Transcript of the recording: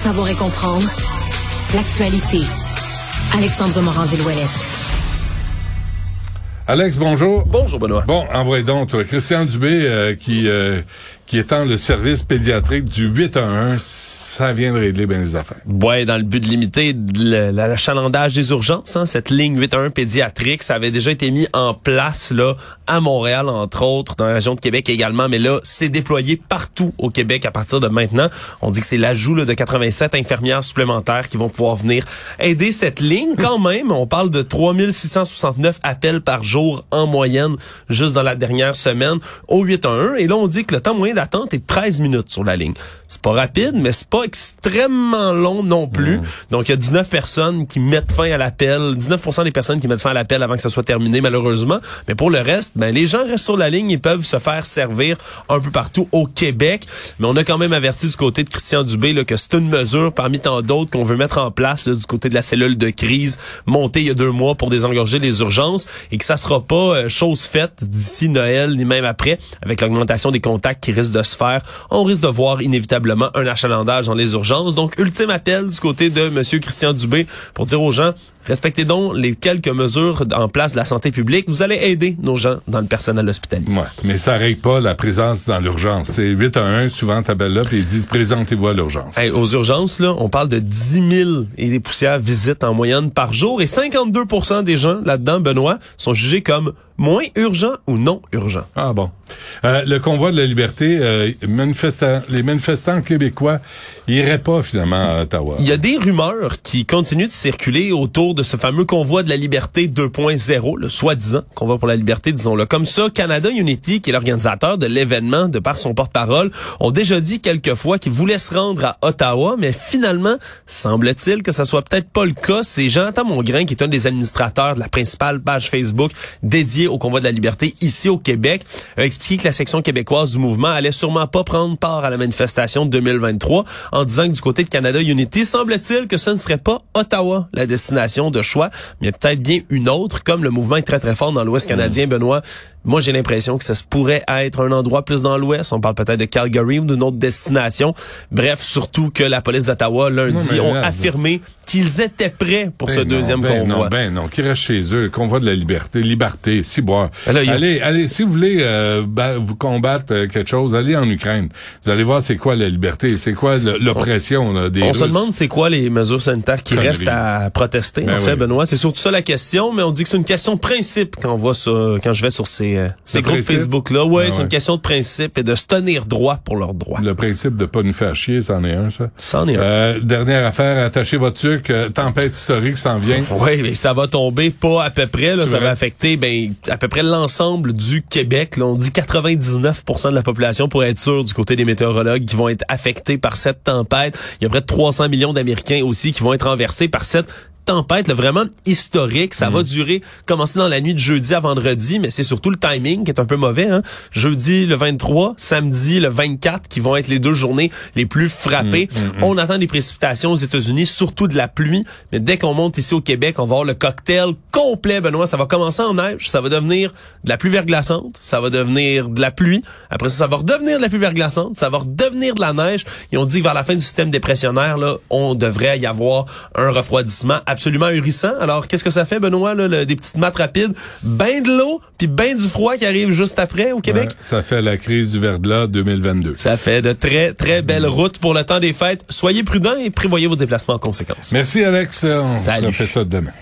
savoir et comprendre l'actualité. Alexandre Morand-Villouellette. Alex, bonjour. Bonjour, Benoît. Bon, envoyez donc, toi, Christian Dubé, euh, qui, euh, qui étend le service pédiatrique du 8 à 1, ça vient de régler bien les affaires. Ouais, dans le but de limiter l'achalandage des urgences, hein, cette ligne 8 à 1 pédiatrique, ça avait déjà été mis en place là à Montréal, entre autres, dans la région de Québec également, mais là, c'est déployé partout au Québec à partir de maintenant. On dit que c'est l'ajout de 87 infirmières supplémentaires qui vont pouvoir venir aider cette ligne. Quand même, on parle de 3669 appels par jour en moyenne, juste dans la dernière semaine, au 8 à 1. Et là, on dit que le temps moyen d'attente est de 13 minutes sur la ligne. C'est pas rapide, mais c'est pas extrêmement long non plus. Mmh. Donc, il y a 19 personnes qui mettent fin à l'appel, 19% des personnes qui mettent fin à l'appel avant que ça soit terminé, malheureusement. Mais pour le reste, ben, les gens restent sur la ligne et peuvent se faire servir un peu partout au Québec. Mais on a quand même averti du côté de Christian Dubé là, que c'est une mesure parmi tant d'autres qu'on veut mettre en place du côté de la cellule de crise montée il y a deux mois pour désengorger les urgences et que ça sera pas euh, chose faite d'ici Noël ni même après avec l'augmentation des contacts qui risquent de se faire. On risque de voir inévitablement un achalandage dans les urgences. Donc, ultime appel du côté de Monsieur Christian Dubé pour dire aux gens, respectez donc les quelques mesures en place de la santé publique. Vous allez aider nos gens dans le personnel hospitalier. Ouais, mais ça règle pas la présence dans l'urgence. C'est 8 à 1, souvent t'appelles là, puis ils disent présentez-vous à l'urgence. aux urgences, là, on parle de 10 000 et des poussières visites en moyenne par jour et 52% des gens là-dedans, Benoît, sont jugés comme moins urgents ou non urgents. Ah bon. Euh, le convoi de la liberté, euh, les manifestants québécois iraient pas finalement à Ottawa. Il y a des rumeurs qui continuent de circuler autour de ce fameux convoi de la liberté 2.0, le soi-disant convoi pour la liberté, disons-le comme ça. Canada Unity, qui est l'organisateur de l'événement, de par son porte-parole, ont déjà dit quelques fois qu'ils voulaient se rendre à Ottawa, mais finalement, semble-t-il que ça soit peut-être pas le cas. C'est Jonathan Mongrain, qui est un des administrateurs de la principale page Facebook dédiée au convoi de la liberté ici au Québec, a expliqué que la section québécoise du mouvement allait sûrement pas prendre part à la manifestation de 2023 en disant que du côté de Canada Unity, semble-t-il que ce ne serait pas Ottawa la destination de choix, mais peut-être bien une autre, comme le mouvement est très très fort dans l'Ouest canadien, Benoît. Moi, j'ai l'impression que ça se pourrait être un endroit plus dans l'Ouest. On parle peut-être de Calgary ou d'une autre destination. Bref, surtout que la police d'Ottawa, lundi, ont affirmé qu'ils étaient prêts pour ben ce deuxième ben convoi. Non, ben non, qu'ils restent chez eux. Convoi de la liberté, liberté, si boire. Ben allez, allez, si vous voulez euh, vous combattre euh, quelque chose, allez en Ukraine. Vous allez voir c'est quoi la liberté, c'est quoi l'oppression des On se demande c'est quoi les mesures sanitaires qui restent à protester. en fait, Benoît, c'est surtout ça la question, mais on dit que c'est une question de principe quand on voit ça, quand je vais sur ces ces, euh, groupes Facebook-là. Ouais, ah c'est une question de principe et de se tenir droit pour leurs droits. Le principe de pas nous faire chier, c'en est un, ça. C'en est un. Euh, dernière affaire, attachez votre truc. Euh, tempête historique s'en vient. Oui, mais ça va tomber pas à peu près. Là, ça va affecter ben, à peu près l'ensemble du Québec. Là, on dit 99% de la population pour être sûr du côté des météorologues qui vont être affectés par cette tempête. Il y a près de 300 millions d'Américains aussi qui vont être renversés par cette tempête là, vraiment historique. Ça va mm. durer, commencer dans la nuit de jeudi à vendredi, mais c'est surtout le timing qui est un peu mauvais. Hein? Jeudi le 23, samedi le 24, qui vont être les deux journées les plus frappées. Mm, mm, on attend des précipitations aux États-Unis, surtout de la pluie. Mais dès qu'on monte ici au Québec, on va voir le cocktail complet, Benoît. Ça va commencer en neige, ça va devenir de la pluie verglaçante, ça va devenir de la pluie. Après ça, ça va redevenir de la pluie verglaçante, ça va redevenir de la neige. Et on dit que vers la fin du système dépressionnaire, là, on devrait y avoir un refroidissement absolument ahurissant. Alors, qu'est-ce que ça fait, Benoît, là, des petites maths rapides? Ben de l'eau, puis ben du froid qui arrive juste après au Québec? ça fait la crise du verglas 2022. Ça fait de très, très belles routes pour le temps des fêtes. Soyez prudents et prévoyez vos déplacements en conséquence. Merci, Alex. On se refait ça demain.